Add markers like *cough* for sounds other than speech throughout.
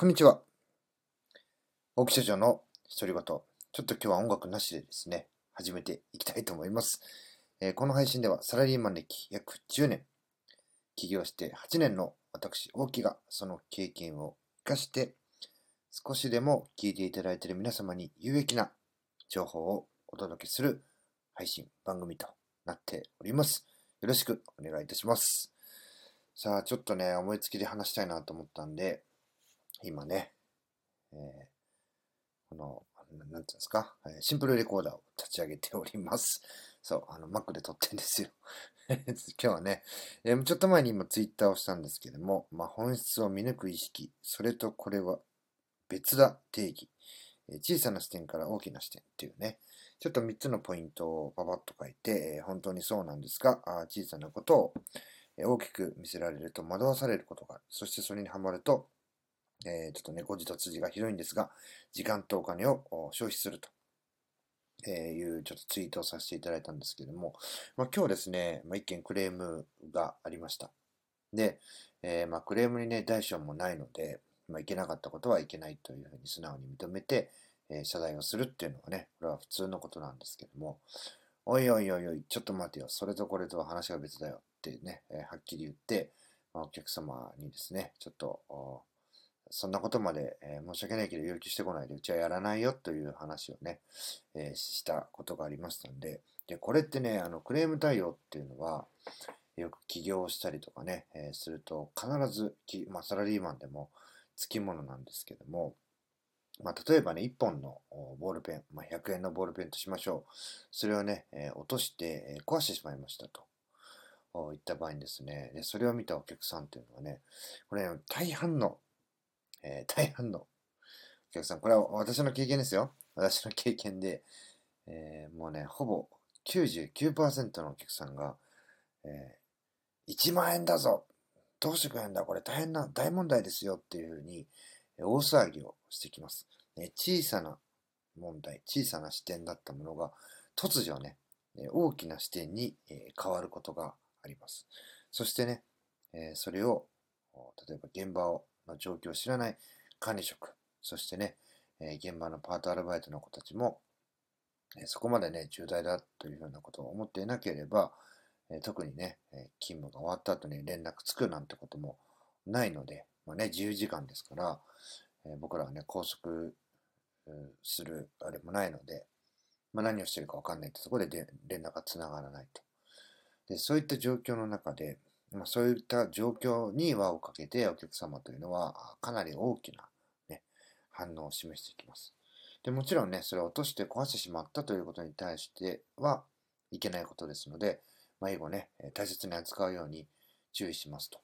こんにちは。大木社長の独り言。ちょっと今日は音楽なしでですね、始めていきたいと思います。えー、この配信ではサラリーマン歴約10年、起業して8年の私、大木がその経験を活かして、少しでも聞いていただいている皆様に有益な情報をお届けする配信番組となっております。よろしくお願いいたします。さあ、ちょっとね、思いつきで話したいなと思ったんで、今ね、えー、この、なんていうんですか、シンプルレコーダーを立ち上げております。そう、あの、Mac で撮ってんですよ。*laughs* 今日はね、えー、ちょっと前に今ツイッターをしたんですけども、まあ、本質を見抜く意識、それとこれは別だ定義、え、小さな視点から大きな視点っていうね、ちょっと3つのポイントをパパッと書いて、え、本当にそうなんですが、あ小さなことを大きく見せられると惑わされることがある。そしてそれにはまるとえー、ちょっとね、誤字と辻が広いんですが、時間とお金を消費すると。えいうちょっとツイートをさせていただいたんですけども、まあ、今日ですね、まあ、一件クレームがありました。で、えー、まあ、クレームにね、大小もないので、まあ、いけなかったことはいけないというふうに素直に認めて、えー、謝罪をするっていうのはね、これは普通のことなんですけども、おいおいおいおい、ちょっと待てよ、それとこれとは話が別だよってね、えー、はっきり言って、まあ、お客様にですね、ちょっと、そんなことまで、えー、申し訳ないけど要求してこないで、うちはやらないよという話をね、えー、したことがありましたんで、で、これってね、あの、クレーム対応っていうのは、よく起業したりとかね、えー、すると、必ずまあ、サラリーマンでもつきものなんですけども、まあ、例えばね、1本のボールペン、まあ、100円のボールペンとしましょう。それをね、え、落として、え、壊してしまいましたと。いった場合にですねで、それを見たお客さんっていうのはね、これ、ね、大半のえー、大半のお客さん、これは私の経験ですよ。私の経験で、えー、もうね、ほぼ99%のお客さんが、えー、1万円だぞどうしてくれんだ？これ大変な、大問題ですよっていうふうに、大騒ぎをしてきます。ね、小さな問題、小さな視点だったものが、突如ね、大きな視点に変わることがあります。そしてね、それを、例えば現場をの状況を知らない管理職、そしてね、え現場のパートアルバイトの子たちも、えそこまでね、重大だというようなことを思っていなければ、え特にね、え勤務が終わった後に連絡つくなんてこともないので、まあね、自由時間ですから、え僕らはね、拘束するあれもないので、まあ、何をしてるかわかんないってところで連絡がつながらないと。でそういった状況の中で、まあ、そういった状況に輪をかけてお客様というのはかなり大きな、ね、反応を示していきます。でもちろんね、それを落として壊してしまったということに対してはいけないことですので、まあ、以後ね、大切に扱うように注意しますと。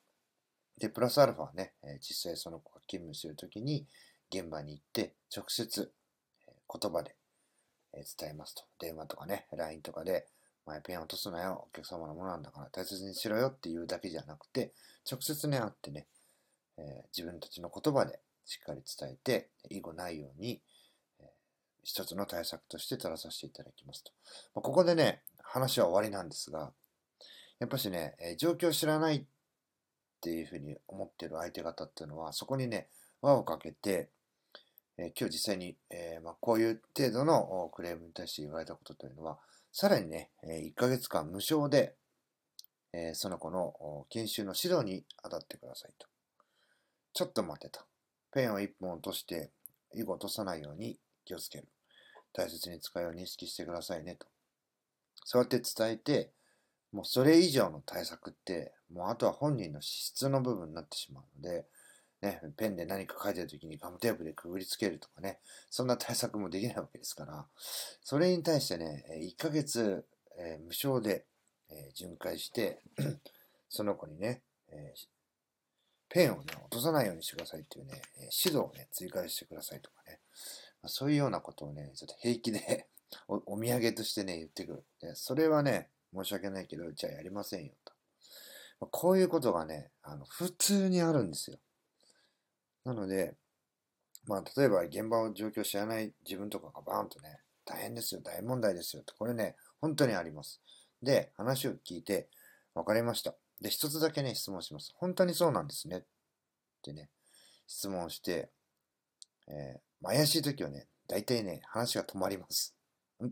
で、プラスアルファはね、実際その子が勤務するときに現場に行って直接言葉で伝えますと。電話とかね、LINE とかで、前ペン落とすなよ、お客様のものなんだから大切にしろよっていうだけじゃなくて、直接ね、会ってね、えー、自分たちの言葉でしっかり伝えて、以後ないように、えー、一つの対策として取らさせていただきますと。まあ、ここでね、話は終わりなんですが、やっぱしね、えー、状況を知らないっていうふうに思ってる相手方っていうのは、そこにね、輪をかけて、え今日実際に、えーまあ、こういう程度のクレームに対して言われたことというのは、さらにね、1ヶ月間無償で、その子の研修の指導に当たってくださいと。ちょっと待てと。ペンを1本落として、以後落とさないように気をつける。大切に使いを認識してくださいねと。そうやって伝えて、もうそれ以上の対策って、もうあとは本人の資質の部分になってしまうので、ね、ペンで何か書いてるときにガムテープでくぐりつけるとかね、そんな対策もできないわけですから、それに対してね、1ヶ月、えー、無償で、えー、巡回して、*clears throat* その子にね、えー、ペンをね、落とさないようにしてくださいっていうね、指導をね、追加してくださいとかね、まあ、そういうようなことをね、ちょっと平気で *laughs* おお土産としてね、言ってくる。でそれはね、申し訳ないけど、じゃあやりませんよと。まあ、こういうことがね、あの普通にあるんですよ。なので、まあ、例えば現場を状況を知らない自分とかがバーンとね、大変ですよ、大問題ですよと、これね、本当にあります。で、話を聞いて、分かりました。で、一つだけね、質問します。本当にそうなんですねってね、質問して、えー、怪しい時はね、大体ね、話が止まります。ん？っ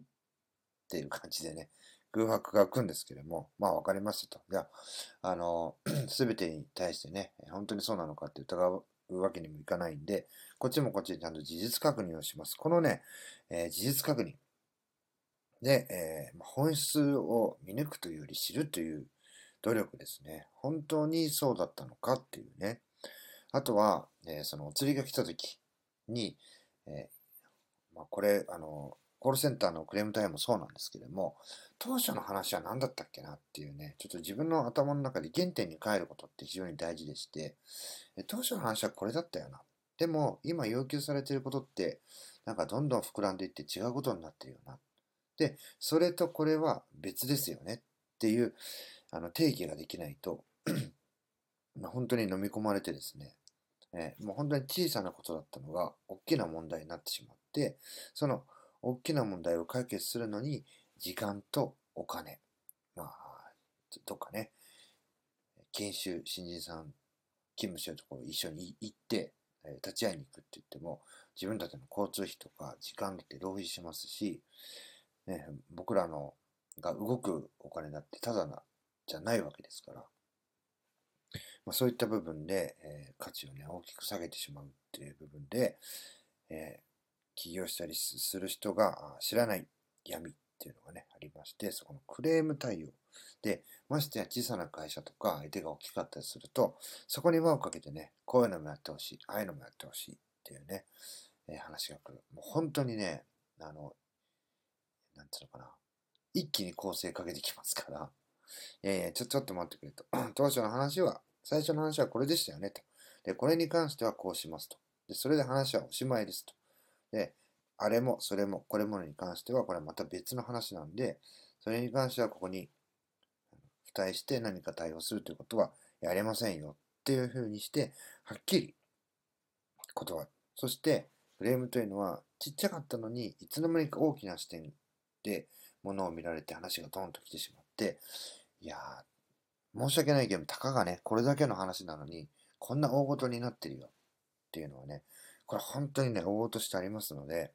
ていう感じでね、空白が空くんですけれども、まあ分かりましたと。じゃあ、あの、*clears throat* すべてに対してね、本当にそうなのかって疑うわけにもいかないんで、こっちもこっちでちゃんと事実確認をします。このね、えー、事実確認。で、えー、本質を見抜くというより知るという努力ですね。本当にそうだったのかっていうね。あとは、えー、そのお釣りが来た時に、えまあ、これ、あの、コールセンターのクレーム対応もそうなんですけども、当初の話は何だったっけなっていうね、ちょっと自分の頭の中で原点に帰ることって非常に大事でして、当初の話はこれだったよな。でも、今要求されていることって、なんかどんどん膨らんでいって違うことになってるよな。で、それとこれは別ですよねっていうあの定義ができないと *clears throat* ま本当に飲み込まれてですね、えー、もう本当に小さなことだったのが大きな問題になってしまって、その大きな問題を解決するのに、時間とお金、まあ、とかね、研修、新人さん、勤務してるところ一緒に行って、立ち会いに行くって言っても、自分たちの交通費とか時間って浪費しますし、ね、僕らのが動くお金だってただな、じゃないわけですから、まあ、そういった部分で、えー、価値をね、大きく下げてしまうっていう部分で、えー起業したりする人が知らない闇っていうのがね、ありまして、そこのクレーム対応。で、ましてや小さな会社とか相手が大きかったりすると、そこに輪をかけてね、こういうのもやってほしい、ああいうのもやってほしいっていうね、えー、話が来る。もう本当にね、あの、なんつうのかな、一気に構成かけてきますから、いやいや、ちょ、ちょっと待ってくれと。*clears throat* 当初の話は、最初の話はこれでしたよねと。で、これに関してはこうしますと。で、それで話はおしまいですと。で、あれも、それも、これものに関しては、これはまた別の話なんで、それに関してはここに付帯して何か対応するということはやれませんよっていうふうにして、はっきり断る。そして、フレームというのはちっちゃかったのに、いつの間にか大きな視点で物を見られて話がドンと来てしまって、いやー、申し訳ないけど、たかがね、これだけの話なのに、こんな大ごとになってるよっていうのはね、これ本当にね、応募としてありますので、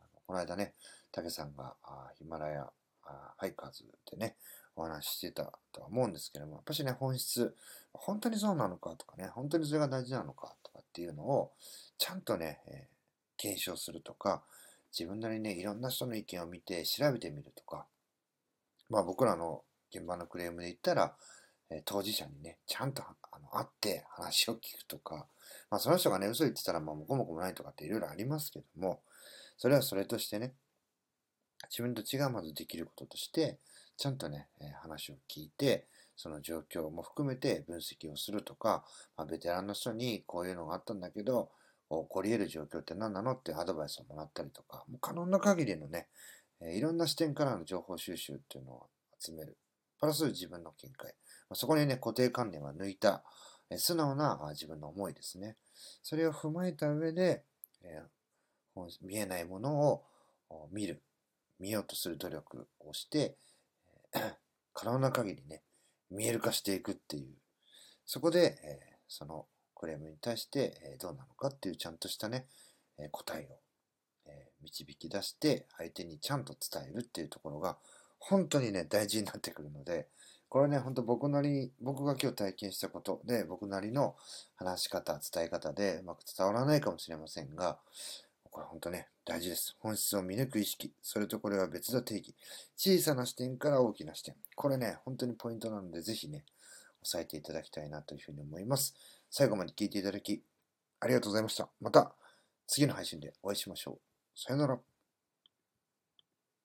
のこの間ね、竹さんがあヒマラヤあハイカーズでね、お話ししてたとは思うんですけども、やっぱしね、本質、本当にそうなのかとかね、本当にそれが大事なのかとかっていうのを、ちゃんとね、えー、検証するとか、自分なりにね、いろんな人の意見を見て調べてみるとか、まあ僕らの現場のクレームで言ったら、え、当事者にね、ちゃんとあの会って話を聞くとか、まあその人がね、嘘言ってたら、まあ、もこもこもないとかっていろいろありますけども、それはそれとしてね、自分と違うまずできることとして、ちゃんとね、え話を聞いて、その状況も含めて分析をするとか、まあ、ベテランの人にこういうのがあったんだけど、起こり得る状況って何なのってアドバイスをもらったりとか、もう可能な限りのね、えいろんな視点からの情報収集っていうのを集める。プラス自分の見解。そこにね、固定観念は抜いた、素直な自分の思いですね。それを踏まえた上で、えー、見えないものを見る、見ようとする努力をして、*coughs* 可能な限りね、見える化していくっていう、そこで、え、そのクレームに対して、えどうなのかっていうちゃんとしたね、え答えを、え導き出して、相手にちゃんと伝えるっていうところが、本当にね、大事になってくるので、これね、ほんと僕なり、僕が今日体験したことで、僕なりの話し方、伝え方でうまく伝わらないかもしれませんが、これ本当ね、大事です。本質を見抜く意識。それとこれは別の定義。小さな視点から大きな視点。これね、本当にポイントなので、ぜひね、押さえていただきたいなというふうに思います。最後まで聞いていただき、ありがとうございました。また、次の配信でお会いしましょう。さよなら。